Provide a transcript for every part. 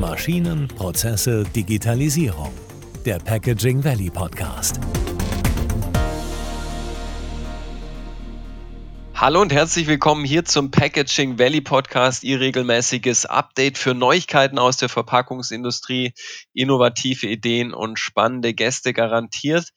Maschinen, Prozesse, Digitalisierung. Der Packaging Valley Podcast. Hallo und herzlich willkommen hier zum Packaging Valley Podcast, Ihr regelmäßiges Update für Neuigkeiten aus der Verpackungsindustrie, innovative Ideen und spannende Gäste garantiert.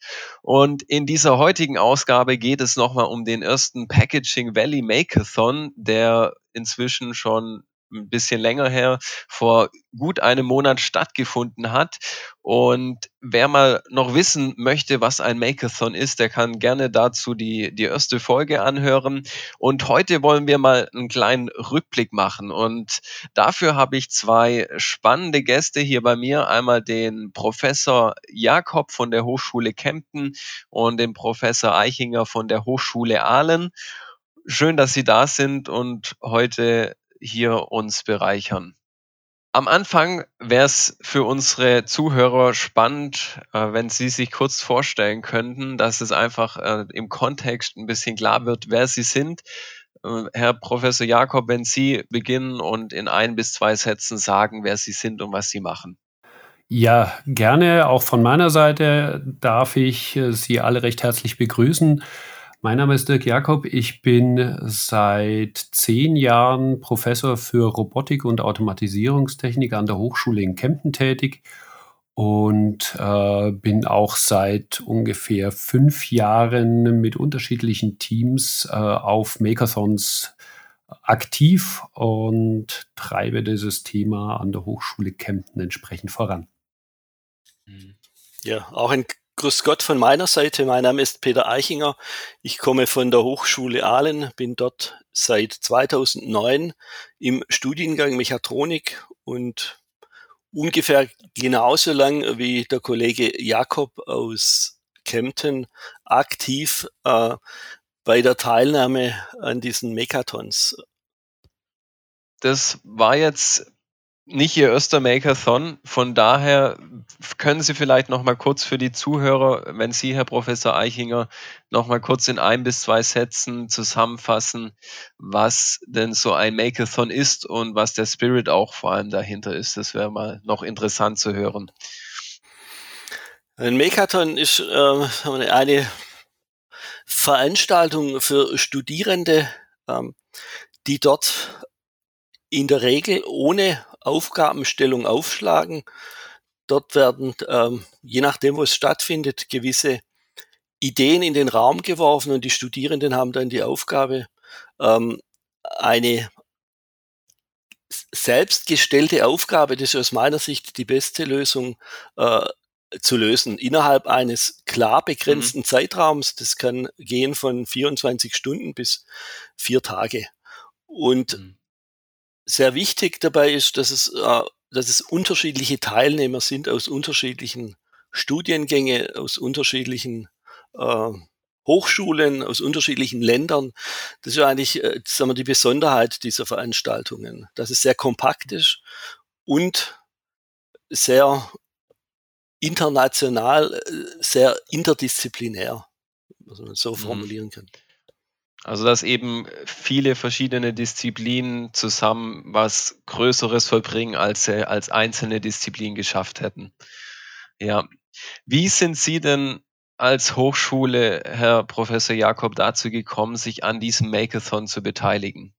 Und in dieser heutigen Ausgabe geht es nochmal um den ersten Packaging Valley Makeathon, der inzwischen schon ein bisschen länger her, vor gut einem Monat stattgefunden hat. Und wer mal noch wissen möchte, was ein Makeathon ist, der kann gerne dazu die, die erste Folge anhören. Und heute wollen wir mal einen kleinen Rückblick machen. Und dafür habe ich zwei spannende Gäste hier bei mir. Einmal den Professor Jakob von der Hochschule Kempten und den Professor Eichinger von der Hochschule Aalen. Schön, dass Sie da sind und heute hier uns bereichern. Am Anfang wäre es für unsere Zuhörer spannend, äh, wenn Sie sich kurz vorstellen könnten, dass es einfach äh, im Kontext ein bisschen klar wird, wer Sie sind. Äh, Herr Professor Jakob, wenn Sie beginnen und in ein bis zwei Sätzen sagen, wer Sie sind und was Sie machen. Ja, gerne. Auch von meiner Seite darf ich Sie alle recht herzlich begrüßen. Mein Name ist Dirk Jakob. Ich bin seit zehn Jahren Professor für Robotik und Automatisierungstechnik an der Hochschule in Kempten tätig und äh, bin auch seit ungefähr fünf Jahren mit unterschiedlichen Teams äh, auf Makeathons aktiv und treibe dieses Thema an der Hochschule Kempten entsprechend voran. Ja, auch ein Grüß Gott von meiner Seite. Mein Name ist Peter Eichinger. Ich komme von der Hochschule Aalen, bin dort seit 2009 im Studiengang Mechatronik und ungefähr genauso lang wie der Kollege Jakob aus Kempten aktiv äh, bei der Teilnahme an diesen Mechathons. Das war jetzt nicht Ihr erster Makeathon. Von daher können Sie vielleicht noch mal kurz für die Zuhörer, wenn Sie, Herr Professor Eichinger, noch mal kurz in ein bis zwei Sätzen zusammenfassen, was denn so ein Makeathon ist und was der Spirit auch vor allem dahinter ist. Das wäre mal noch interessant zu hören. Ein Makeathon ist äh, eine Veranstaltung für Studierende, ähm, die dort in der Regel ohne Aufgabenstellung aufschlagen. Dort werden, ähm, je nachdem, wo es stattfindet, gewisse Ideen in den Raum geworfen und die Studierenden haben dann die Aufgabe, ähm, eine selbstgestellte Aufgabe, das ist aus meiner Sicht die beste Lösung, äh, zu lösen innerhalb eines klar begrenzten mhm. Zeitraums. Das kann gehen von 24 Stunden bis vier Tage. Und mhm sehr wichtig dabei ist, dass es, äh, dass es unterschiedliche Teilnehmer sind aus unterschiedlichen Studiengänge, aus unterschiedlichen äh, Hochschulen, aus unterschiedlichen Ländern. Das ist ja eigentlich äh, sagen wir, die Besonderheit dieser Veranstaltungen, dass es sehr kompakt ist und sehr international, äh, sehr interdisziplinär, was man so mhm. formulieren kann. Also dass eben viele verschiedene Disziplinen zusammen was Größeres vollbringen, als sie als einzelne Disziplinen geschafft hätten. Ja. Wie sind Sie denn als Hochschule, Herr Professor Jakob, dazu gekommen, sich an diesem Makeathon zu beteiligen?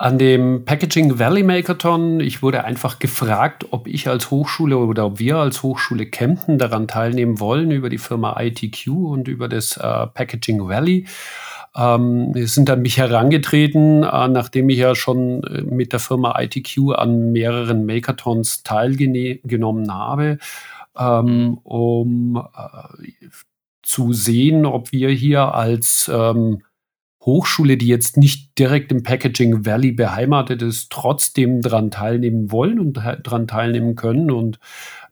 An dem Packaging Valley Makeathon, ich wurde einfach gefragt, ob ich als Hochschule oder ob wir als Hochschule Kempten daran teilnehmen wollen über die Firma ITQ und über das äh, Packaging Valley. Ähm, sind an mich herangetreten, äh, nachdem ich ja schon äh, mit der Firma ITQ an mehreren Makeathons teilgenommen habe, ähm, um äh, zu sehen, ob wir hier als ähm, Hochschule, die jetzt nicht direkt im Packaging Valley beheimatet ist, trotzdem daran teilnehmen wollen und daran teilnehmen können. Und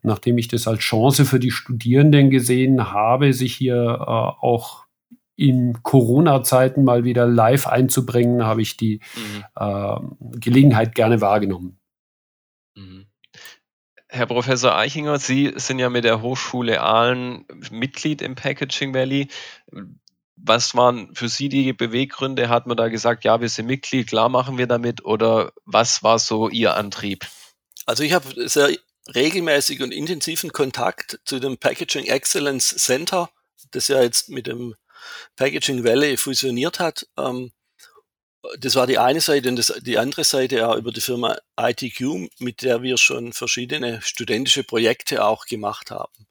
nachdem ich das als Chance für die Studierenden gesehen habe, sich hier äh, auch in Corona-Zeiten mal wieder live einzubringen, habe ich die mhm. äh, Gelegenheit gerne wahrgenommen. Mhm. Herr Professor Eichinger, Sie sind ja mit der Hochschule Aalen Mitglied im Packaging Valley. Was waren für Sie die Beweggründe? Hat man da gesagt, ja, wir sind Mitglied, klar machen wir damit? Oder was war so Ihr Antrieb? Also ich habe sehr regelmäßig und intensiven Kontakt zu dem Packaging Excellence Center, das ja jetzt mit dem Packaging Valley fusioniert hat. Ähm, das war die eine Seite und das, die andere Seite ja über die Firma ITQ, mit der wir schon verschiedene studentische Projekte auch gemacht haben.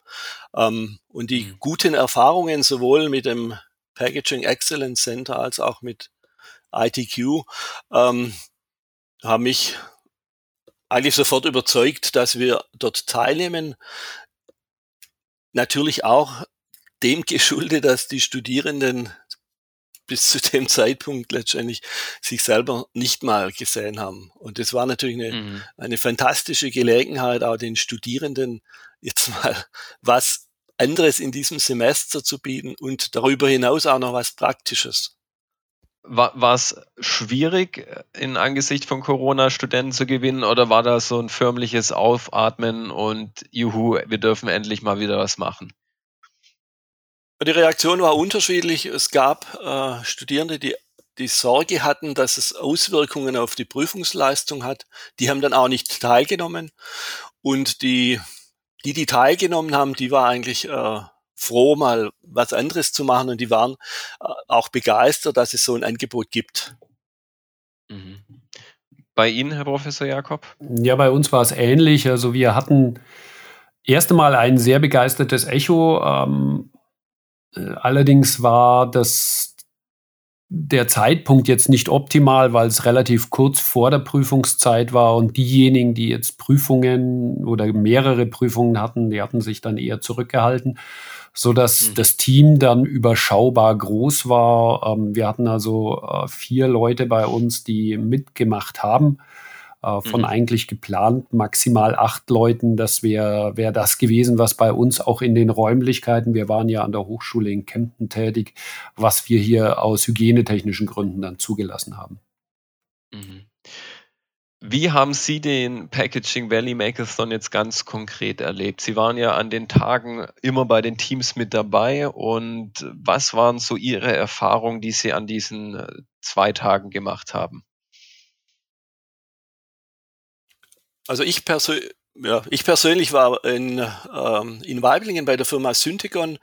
Ähm, und die mhm. guten Erfahrungen sowohl mit dem Packaging Excellence Center als auch mit ITQ ähm, haben mich eigentlich sofort überzeugt, dass wir dort teilnehmen. Natürlich auch dem geschuldet, dass die Studierenden bis zu dem Zeitpunkt letztendlich sich selber nicht mal gesehen haben. Und das war natürlich eine, mhm. eine fantastische Gelegenheit, auch den Studierenden jetzt mal was anderes in diesem Semester zu bieten und darüber hinaus auch noch was Praktisches. War es schwierig, in Angesicht von Corona Studenten zu gewinnen oder war das so ein förmliches Aufatmen und juhu, wir dürfen endlich mal wieder was machen? Die Reaktion war unterschiedlich. Es gab äh, Studierende, die die Sorge hatten, dass es Auswirkungen auf die Prüfungsleistung hat. Die haben dann auch nicht teilgenommen. Und die, die, die teilgenommen haben, die war eigentlich äh, froh, mal was anderes zu machen. Und die waren äh, auch begeistert, dass es so ein Angebot gibt. Mhm. Bei Ihnen, Herr Professor Jakob? Ja, bei uns war es ähnlich. Also wir hatten erst einmal ein sehr begeistertes Echo. Ähm, äh, allerdings war das der Zeitpunkt jetzt nicht optimal, weil es relativ kurz vor der Prüfungszeit war und diejenigen, die jetzt Prüfungen oder mehrere Prüfungen hatten, die hatten sich dann eher zurückgehalten, so dass mhm. das Team dann überschaubar groß war. Ähm, wir hatten also äh, vier Leute bei uns, die mitgemacht haben äh, von mhm. eigentlich geplant maximal acht Leuten. Das wäre wär das gewesen, was bei uns auch in den Räumlichkeiten, wir waren ja an der Hochschule in Kempten tätig, was wir hier aus hygienetechnischen Gründen dann zugelassen haben. Mhm. Wie haben Sie den Packaging Valley Makeathon jetzt ganz konkret erlebt? Sie waren ja an den Tagen immer bei den Teams mit dabei und was waren so Ihre Erfahrungen, die Sie an diesen äh, zwei Tagen gemacht haben? Also ich, persö ja, ich persönlich war in, ähm, in Weiblingen bei der Firma Syntegon.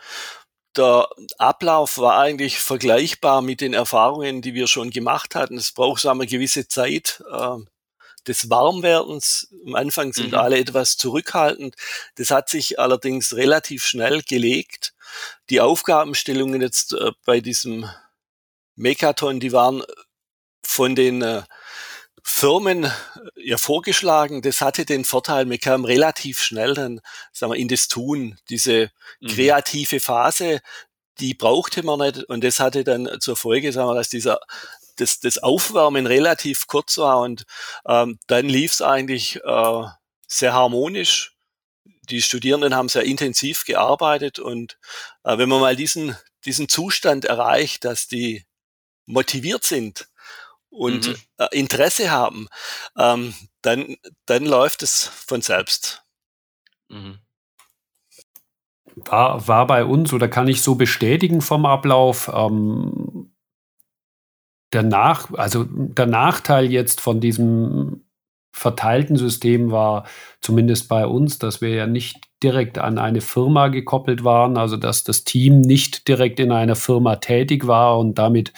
Der Ablauf war eigentlich vergleichbar mit den Erfahrungen, die wir schon gemacht hatten. Es braucht so eine gewisse Zeit äh, des Warmwerdens. Am Anfang sind mhm. alle etwas zurückhaltend. Das hat sich allerdings relativ schnell gelegt. Die Aufgabenstellungen jetzt äh, bei diesem Mekaton, die waren von den äh, Firmen äh, ja vorgeschlagen. Das hatte den Vorteil, man kam relativ schnell dann sagen wir, in das Tun. Diese mhm. kreative Phase, die brauchte man nicht und das hatte dann zur Folge, sagen wir, dass dieser das, das Aufwärmen relativ kurz war und ähm, dann lief es eigentlich äh, sehr harmonisch. Die Studierenden haben sehr intensiv gearbeitet und äh, wenn man mal diesen, diesen Zustand erreicht, dass die motiviert sind, und mhm. äh, Interesse haben, ähm, dann, dann läuft es von selbst. Mhm. War, war bei uns oder kann ich so bestätigen vom Ablauf. Ähm, der, Nach, also der Nachteil jetzt von diesem verteilten System war zumindest bei uns, dass wir ja nicht direkt an eine Firma gekoppelt waren, also dass das Team nicht direkt in einer Firma tätig war und damit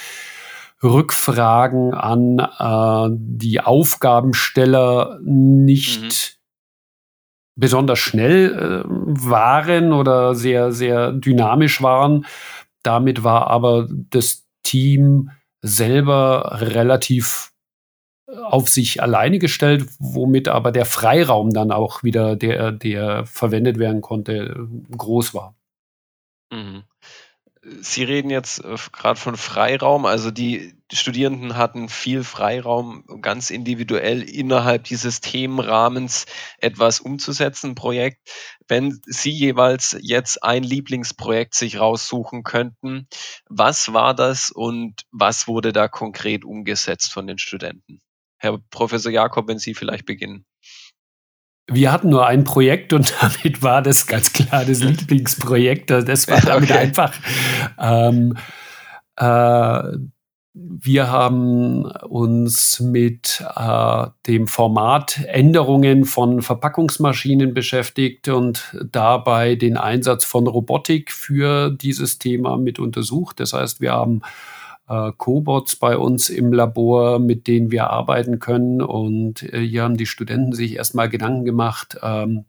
Rückfragen an äh, die Aufgabensteller nicht mhm. besonders schnell äh, waren oder sehr, sehr dynamisch waren. Damit war aber das Team selber relativ auf sich alleine gestellt, womit aber der Freiraum dann auch wieder, der, der verwendet werden konnte, groß war. Mhm. Sie reden jetzt äh, gerade von Freiraum, also die Studierenden hatten viel Freiraum, ganz individuell innerhalb dieses Themenrahmens etwas umzusetzen, Projekt. Wenn Sie jeweils jetzt ein Lieblingsprojekt sich raussuchen könnten, was war das und was wurde da konkret umgesetzt von den Studenten? Herr Professor Jakob, wenn Sie vielleicht beginnen. Wir hatten nur ein Projekt und damit war das ganz klar das Lieblingsprojekt. Das war damit okay. einfach. Ähm, äh, wir haben uns mit äh, dem Format Änderungen von Verpackungsmaschinen beschäftigt und dabei den Einsatz von Robotik für dieses Thema mit untersucht. Das heißt, wir haben äh, Cobots bei uns im Labor, mit denen wir arbeiten können. Und äh, hier haben die Studenten sich erstmal Gedanken gemacht, ähm,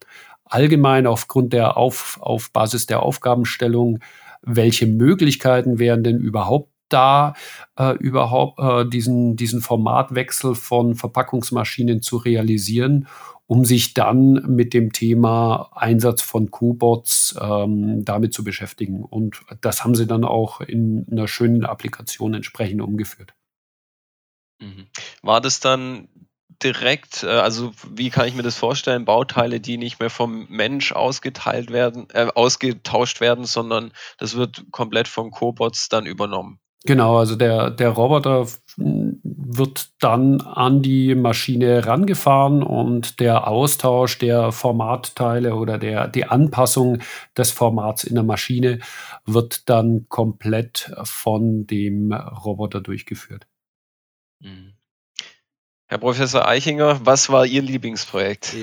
allgemein aufgrund der auf, auf Basis der Aufgabenstellung, welche Möglichkeiten wären denn überhaupt da äh, überhaupt äh, diesen, diesen Formatwechsel von Verpackungsmaschinen zu realisieren, um sich dann mit dem Thema Einsatz von Q-Bots ähm, damit zu beschäftigen. Und das haben sie dann auch in einer schönen Applikation entsprechend umgeführt. Mhm. War das dann direkt, äh, also wie kann ich mir das vorstellen, Bauteile, die nicht mehr vom Mensch ausgeteilt werden, äh, ausgetauscht werden, sondern das wird komplett von Cobots dann übernommen? Genau, also der, der Roboter wird dann an die Maschine rangefahren und der Austausch der Formatteile oder der, die Anpassung des Formats in der Maschine wird dann komplett von dem Roboter durchgeführt. Mhm. Herr Professor Eichinger, was war Ihr Lieblingsprojekt?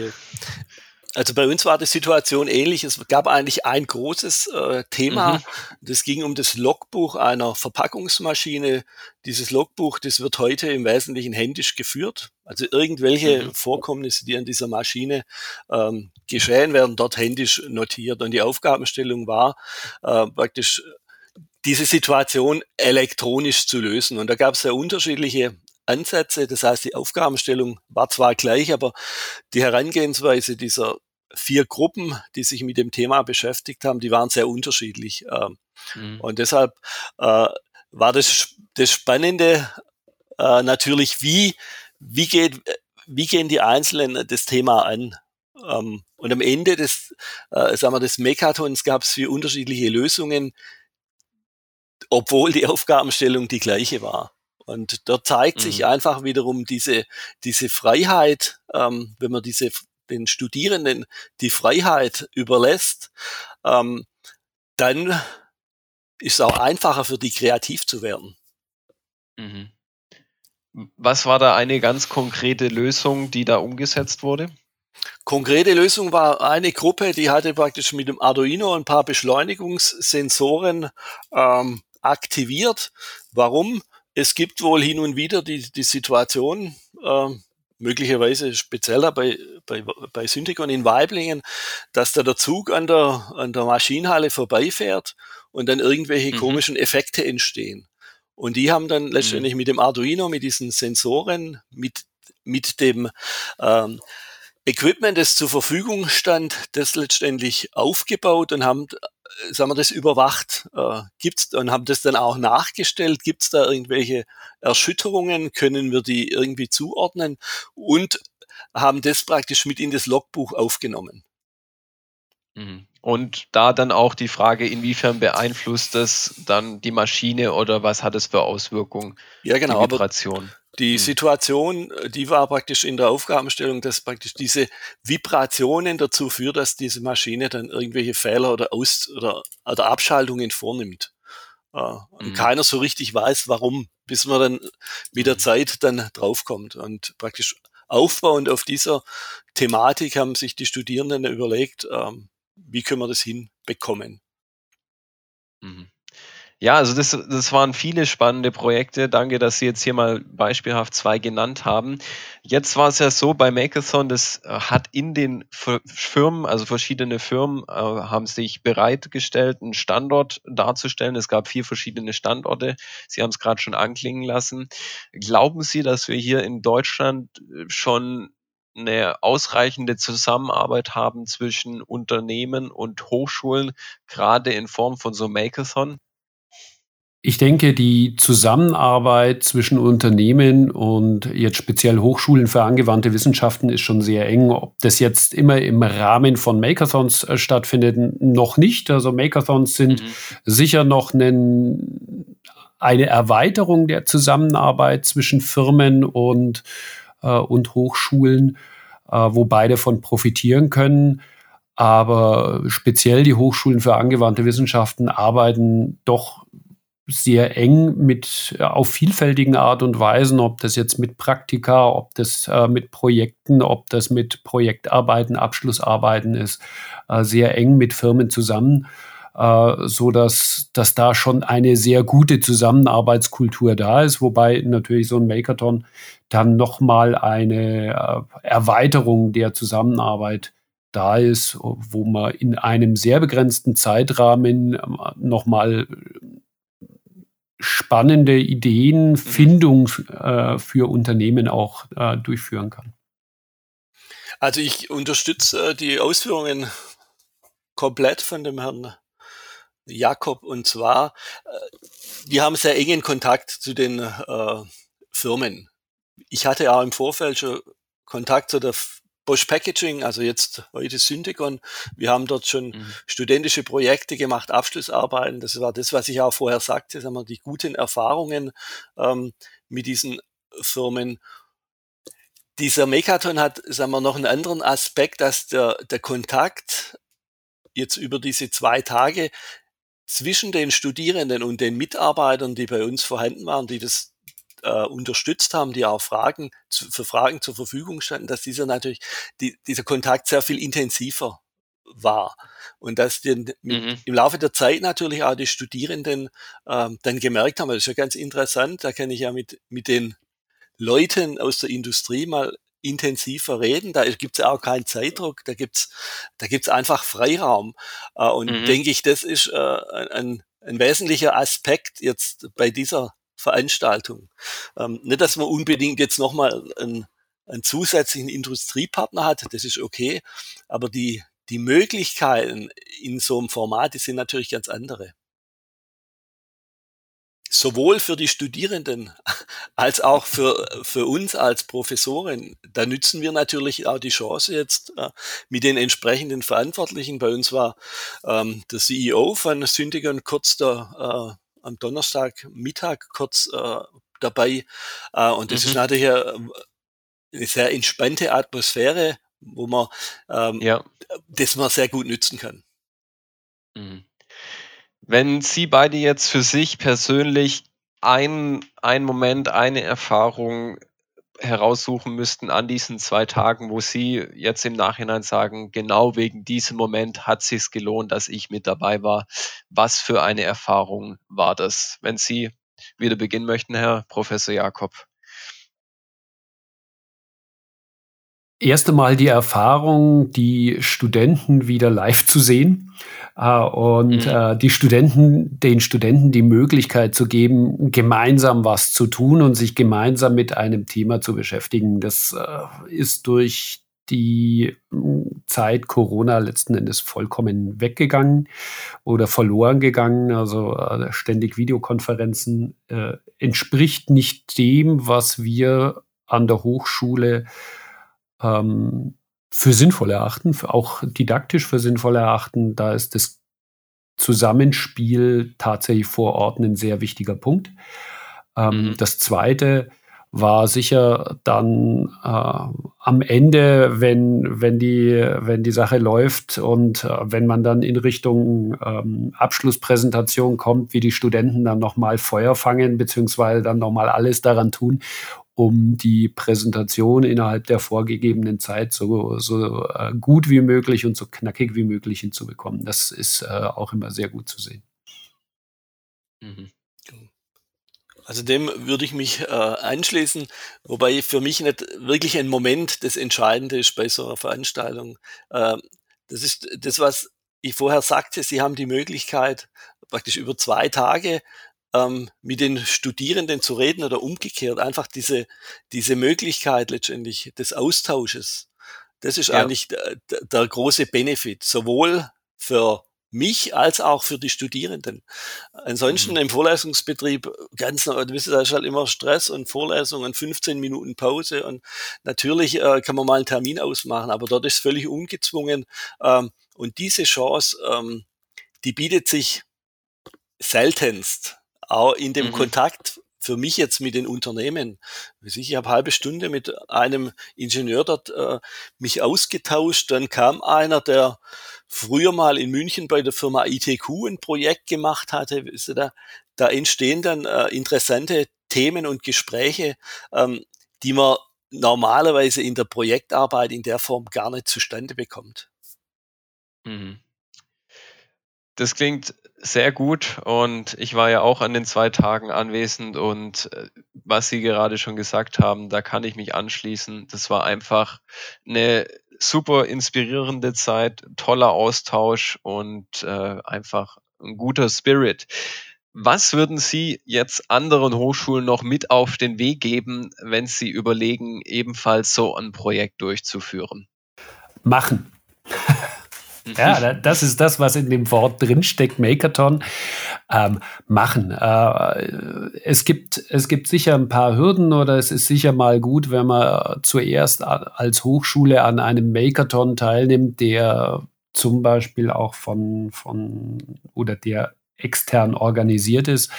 Also bei uns war die Situation ähnlich. Es gab eigentlich ein großes äh, Thema. Mhm. Das ging um das Logbuch einer Verpackungsmaschine. Dieses Logbuch, das wird heute im Wesentlichen händisch geführt. Also irgendwelche mhm. Vorkommnisse, die an dieser Maschine ähm, geschehen, werden dort händisch notiert. Und die Aufgabenstellung war äh, praktisch diese Situation elektronisch zu lösen. Und da gab es sehr unterschiedliche Ansätze. Das heißt, die Aufgabenstellung war zwar gleich, aber die Herangehensweise dieser vier Gruppen, die sich mit dem Thema beschäftigt haben, die waren sehr unterschiedlich. Ähm, mhm. Und deshalb äh, war das, das Spannende äh, natürlich, wie, wie, geht, wie gehen die Einzelnen das Thema an? Ähm, und am Ende des, äh, sagen wir, des Mekathons gab es vier unterschiedliche Lösungen, obwohl die Aufgabenstellung die gleiche war. Und dort zeigt mhm. sich einfach wiederum diese, diese Freiheit, ähm, wenn man diese den Studierenden die Freiheit überlässt, ähm, dann ist es auch einfacher für die kreativ zu werden. Mhm. Was war da eine ganz konkrete Lösung, die da umgesetzt wurde? Konkrete Lösung war eine Gruppe, die hatte praktisch mit dem Arduino ein paar Beschleunigungssensoren ähm, aktiviert. Warum? Es gibt wohl hin und wieder die, die Situation, ähm, möglicherweise spezieller bei, bei, bei Syntikon in Weiblingen, dass da der Zug an der, an der Maschinenhalle vorbeifährt und dann irgendwelche mhm. komischen Effekte entstehen. Und die haben dann letztendlich mhm. mit dem Arduino, mit diesen Sensoren, mit, mit dem ähm, Equipment, das zur Verfügung stand, das letztendlich aufgebaut und haben sagen wir das überwacht? Äh, gibt's und haben das dann auch nachgestellt? Gibt es da irgendwelche Erschütterungen? Können wir die irgendwie zuordnen? Und haben das praktisch mit in das Logbuch aufgenommen. Mhm. Und da dann auch die Frage, inwiefern beeinflusst das dann die Maschine oder was hat es für Auswirkungen? Ja, genau. Die Vibration. Die hm. Situation, die war praktisch in der Aufgabenstellung, dass praktisch diese Vibrationen dazu führen, dass diese Maschine dann irgendwelche Fehler oder Aus- oder, oder Abschaltungen vornimmt. Äh, und mhm. keiner so richtig weiß, warum, bis man dann mit der hm. Zeit dann draufkommt. Und praktisch aufbauend auf dieser Thematik haben sich die Studierenden überlegt, ähm, wie können wir das hinbekommen. Mhm. Ja, also das, das waren viele spannende Projekte. Danke, dass Sie jetzt hier mal beispielhaft zwei genannt haben. Jetzt war es ja so bei Makeathon, das äh, hat in den Firmen, also verschiedene Firmen, äh, haben sich bereitgestellt, einen Standort darzustellen. Es gab vier verschiedene Standorte. Sie haben es gerade schon anklingen lassen. Glauben Sie, dass wir hier in Deutschland äh, schon eine ausreichende Zusammenarbeit haben zwischen Unternehmen und Hochschulen, gerade in Form von so Makeathon? Ich denke, die Zusammenarbeit zwischen Unternehmen und jetzt speziell Hochschulen für angewandte Wissenschaften ist schon sehr eng. Ob das jetzt immer im Rahmen von Makeathons äh, stattfindet, noch nicht. Also Makeathons sind mhm. sicher noch einen, eine Erweiterung der Zusammenarbeit zwischen Firmen und, äh, und Hochschulen, äh, wo beide von profitieren können. Aber speziell die Hochschulen für angewandte Wissenschaften arbeiten doch sehr eng mit auf vielfältigen Art und Weisen, ob das jetzt mit Praktika, ob das äh, mit Projekten, ob das mit Projektarbeiten, Abschlussarbeiten ist, äh, sehr eng mit Firmen zusammen, äh, so dass, dass da schon eine sehr gute Zusammenarbeitskultur da ist, wobei natürlich so ein Makerton dann nochmal eine äh, Erweiterung der Zusammenarbeit da ist, wo man in einem sehr begrenzten Zeitrahmen äh, nochmal spannende Ideenfindung mhm. äh, für Unternehmen auch äh, durchführen kann. Also ich unterstütze äh, die Ausführungen komplett von dem Herrn Jakob und zwar, äh, wir haben sehr engen Kontakt zu den äh, Firmen. Ich hatte auch im Vorfeld schon Kontakt zu der Bosch Packaging, also jetzt heute Syntegon. Wir haben dort schon mhm. studentische Projekte gemacht, Abschlussarbeiten. Das war das, was ich auch vorher sagte, sagen wir, die guten Erfahrungen ähm, mit diesen Firmen. Dieser Mekaton hat, sagen wir, noch einen anderen Aspekt, dass der, der Kontakt jetzt über diese zwei Tage zwischen den Studierenden und den Mitarbeitern, die bei uns vorhanden waren, die das äh, unterstützt haben, die auch Fragen zu, für Fragen zur Verfügung standen, dass dieser natürlich die, dieser Kontakt sehr viel intensiver war und dass die, mhm. im Laufe der Zeit natürlich auch die Studierenden ähm, dann gemerkt haben, das ist ja ganz interessant, da kann ich ja mit mit den Leuten aus der Industrie mal intensiver reden. Da gibt es auch keinen Zeitdruck, da gibt's da gibt's einfach Freiraum. Äh, und mhm. denke ich, das ist äh, ein, ein wesentlicher Aspekt jetzt bei dieser Veranstaltung. Ähm, nicht, dass man unbedingt jetzt nochmal einen, einen zusätzlichen Industriepartner hat, das ist okay, aber die, die Möglichkeiten in so einem Format, die sind natürlich ganz andere. Sowohl für die Studierenden als auch für, für uns als Professoren. Da nützen wir natürlich auch die Chance jetzt äh, mit den entsprechenden Verantwortlichen. Bei uns war ähm, der CEO von Syndigon kurz der äh, am Donnerstag Mittag kurz äh, dabei. Äh, und das mhm. ist natürlich eine, eine sehr entspannte Atmosphäre, wo man ähm, ja. das man sehr gut nützen kann. Mhm. Wenn Sie beide jetzt für sich persönlich ein, ein Moment, eine Erfahrung heraussuchen müssten an diesen zwei Tagen, wo Sie jetzt im Nachhinein sagen, genau wegen diesem Moment hat es gelohnt, dass ich mit dabei war. Was für eine Erfahrung war das? Wenn Sie wieder beginnen möchten, Herr Professor Jakob. Erst einmal die Erfahrung, die Studenten wieder live zu sehen äh, und mhm. äh, die Studenten, den Studenten die Möglichkeit zu geben, gemeinsam was zu tun und sich gemeinsam mit einem Thema zu beschäftigen. Das äh, ist durch die hm, Zeit Corona letzten Endes vollkommen weggegangen oder verloren gegangen. Also äh, ständig Videokonferenzen äh, entspricht nicht dem, was wir an der Hochschule ähm, für sinnvoll erachten, für auch didaktisch für sinnvoll erachten. Da ist das Zusammenspiel tatsächlich vor Ort ein sehr wichtiger Punkt. Ähm, mhm. Das zweite war sicher dann äh, am Ende, wenn, wenn, die, wenn die Sache läuft und äh, wenn man dann in Richtung ähm, Abschlusspräsentation kommt, wie die Studenten dann nochmal Feuer fangen, beziehungsweise dann nochmal alles daran tun, um die Präsentation innerhalb der vorgegebenen Zeit so, so äh, gut wie möglich und so knackig wie möglich hinzubekommen. Das ist äh, auch immer sehr gut zu sehen. Mhm. Also dem würde ich mich äh, anschließen, wobei für mich nicht wirklich ein Moment das Entscheidende ist bei so einer Veranstaltung. Äh, das ist das, was ich vorher sagte, Sie haben die Möglichkeit, praktisch über zwei Tage ähm, mit den Studierenden zu reden oder umgekehrt, einfach diese, diese Möglichkeit letztendlich des Austausches. Das ist ja. eigentlich der, der große Benefit, sowohl für mich als auch für die Studierenden. Ansonsten mhm. im Vorlesungsbetrieb ganz, du wisst, da ist halt immer Stress und Vorlesung und 15 Minuten Pause und natürlich äh, kann man mal einen Termin ausmachen, aber dort ist völlig ungezwungen ähm, und diese Chance, ähm, die bietet sich seltenst auch in dem mhm. Kontakt für mich jetzt mit den Unternehmen. Ich habe halbe Stunde mit einem Ingenieur dort äh, mich ausgetauscht. Dann kam einer, der früher mal in München bei der Firma ITQ ein Projekt gemacht hatte. Wisst ihr, da entstehen dann äh, interessante Themen und Gespräche, ähm, die man normalerweise in der Projektarbeit in der Form gar nicht zustande bekommt. Mhm. Das klingt sehr gut und ich war ja auch an den zwei Tagen anwesend und äh, was Sie gerade schon gesagt haben, da kann ich mich anschließen. Das war einfach eine super inspirierende Zeit, toller Austausch und äh, einfach ein guter Spirit. Was würden Sie jetzt anderen Hochschulen noch mit auf den Weg geben, wenn Sie überlegen, ebenfalls so ein Projekt durchzuführen? Machen. Ja, das ist das, was in dem Wort drinsteckt, Makerton. Ähm, machen. Äh, es, gibt, es gibt sicher ein paar Hürden oder es ist sicher mal gut, wenn man zuerst als Hochschule an einem Makerton teilnimmt, der zum Beispiel auch von, von oder der extern organisiert ist.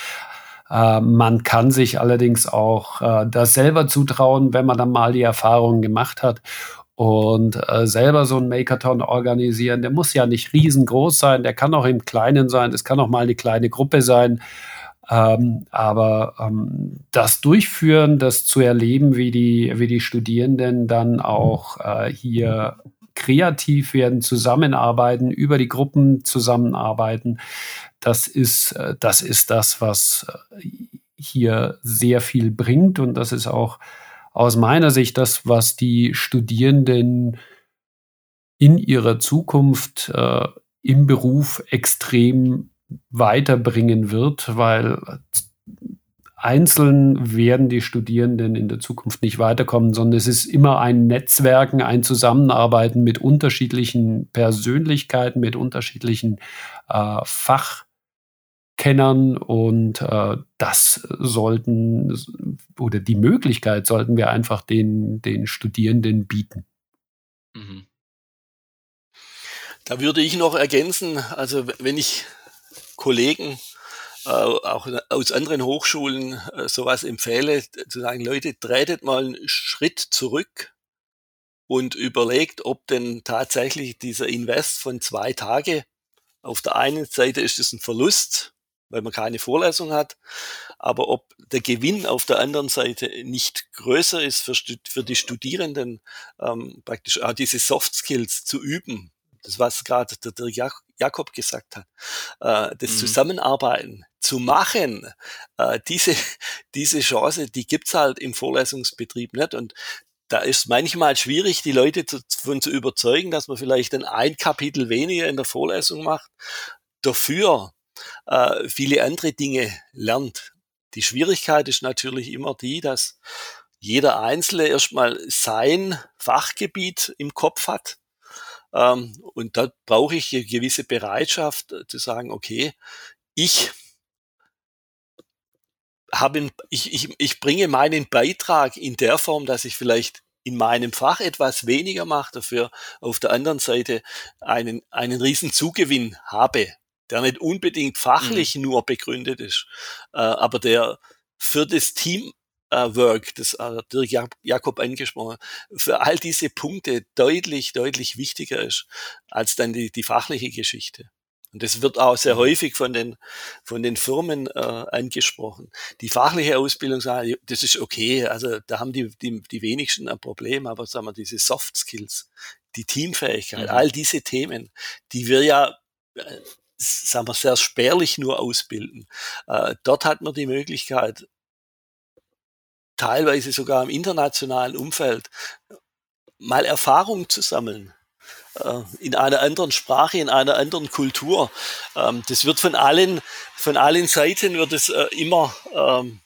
Äh, man kann sich allerdings auch äh, das selber zutrauen, wenn man dann mal die Erfahrungen gemacht hat und äh, selber so ein Makerton organisieren. Der muss ja nicht riesengroß sein, der kann auch im Kleinen sein, es kann auch mal eine kleine Gruppe sein. Ähm, aber ähm, das Durchführen, das zu erleben, wie die, wie die Studierenden dann auch äh, hier kreativ werden, zusammenarbeiten, über die Gruppen zusammenarbeiten, das ist, äh, das ist das, was äh, hier sehr viel bringt und das ist auch aus meiner Sicht das, was die Studierenden in ihrer Zukunft äh, im Beruf extrem weiterbringen wird, weil einzeln werden die Studierenden in der Zukunft nicht weiterkommen, sondern es ist immer ein Netzwerken, ein Zusammenarbeiten mit unterschiedlichen Persönlichkeiten, mit unterschiedlichen äh, Fach Kennern und äh, das sollten oder die Möglichkeit sollten wir einfach den, den Studierenden bieten. Mhm. Da würde ich noch ergänzen, also wenn ich Kollegen äh, auch aus anderen Hochschulen äh, sowas empfehle, zu sagen, Leute, tretet mal einen Schritt zurück und überlegt, ob denn tatsächlich dieser Invest von zwei Tage auf der einen Seite ist es ein Verlust weil man keine Vorlesung hat. Aber ob der Gewinn auf der anderen Seite nicht größer ist für, für die Studierenden, ähm, praktisch auch diese Soft Skills zu üben, das was gerade der, der Jakob gesagt hat, äh, das mhm. Zusammenarbeiten zu machen, äh, diese, diese Chance, die gibt's halt im Vorlesungsbetrieb nicht. Und da ist manchmal schwierig, die Leute davon zu überzeugen, dass man vielleicht ein Kapitel weniger in der Vorlesung macht. Dafür äh, viele andere Dinge lernt. Die Schwierigkeit ist natürlich immer die, dass jeder Einzelne erstmal sein Fachgebiet im Kopf hat. Ähm, und da brauche ich eine gewisse Bereitschaft äh, zu sagen, okay, ich habe, ich, ich, ich bringe meinen Beitrag in der Form, dass ich vielleicht in meinem Fach etwas weniger mache, dafür auf der anderen Seite einen, einen riesen Zugewinn habe der nicht unbedingt fachlich mhm. nur begründet ist, äh, aber der für das Team äh, Work, das äh, Dirk Jakob angesprochen, für all diese Punkte deutlich, deutlich wichtiger ist als dann die, die fachliche Geschichte. Und das wird auch sehr mhm. häufig von den, von den Firmen äh, angesprochen. Die fachliche Ausbildung, das ist okay, also da haben die, die, die wenigsten ein Problem, aber sagen wir, diese Soft Skills, die Teamfähigkeit, mhm. all diese Themen, die wir ja äh, sagen wir, sehr spärlich nur ausbilden. Äh, dort hat man die Möglichkeit, teilweise sogar im internationalen Umfeld, mal Erfahrung zu sammeln äh, in einer anderen Sprache, in einer anderen Kultur. Ähm, das wird von allen, von allen Seiten wird es äh, immer ähm,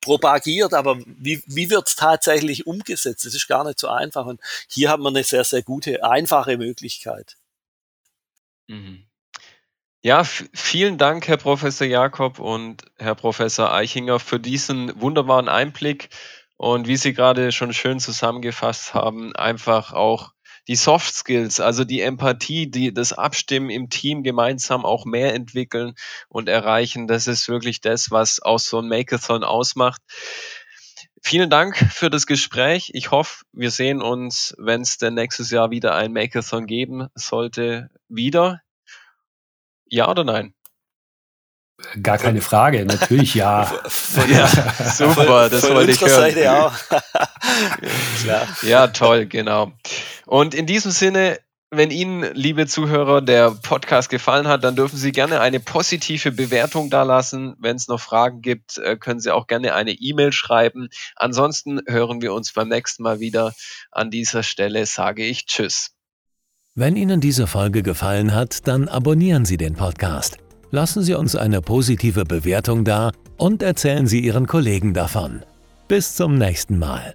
propagiert, aber wie, wie wird es tatsächlich umgesetzt? Das ist gar nicht so einfach. Und hier haben wir eine sehr, sehr gute, einfache Möglichkeit. Mhm. Ja, vielen Dank, Herr Professor Jakob und Herr Professor Eichinger, für diesen wunderbaren Einblick und wie Sie gerade schon schön zusammengefasst haben, einfach auch die Soft Skills, also die Empathie, die, das Abstimmen im Team gemeinsam auch mehr entwickeln und erreichen. Das ist wirklich das, was auch so ein Makeathon ausmacht. Vielen Dank für das Gespräch. Ich hoffe, wir sehen uns, wenn es denn nächstes Jahr wieder ein Makeathon geben sollte, wieder. Ja oder nein? Gar keine Frage, natürlich ja. ja super, das wollte ich hören. Seite auch. ja, toll, genau. Und in diesem Sinne, wenn Ihnen, liebe Zuhörer, der Podcast gefallen hat, dann dürfen Sie gerne eine positive Bewertung dalassen. Wenn es noch Fragen gibt, äh, können Sie auch gerne eine E-Mail schreiben. Ansonsten hören wir uns beim nächsten Mal wieder. An dieser Stelle sage ich Tschüss. Wenn Ihnen diese Folge gefallen hat, dann abonnieren Sie den Podcast. Lassen Sie uns eine positive Bewertung da und erzählen Sie Ihren Kollegen davon. Bis zum nächsten Mal.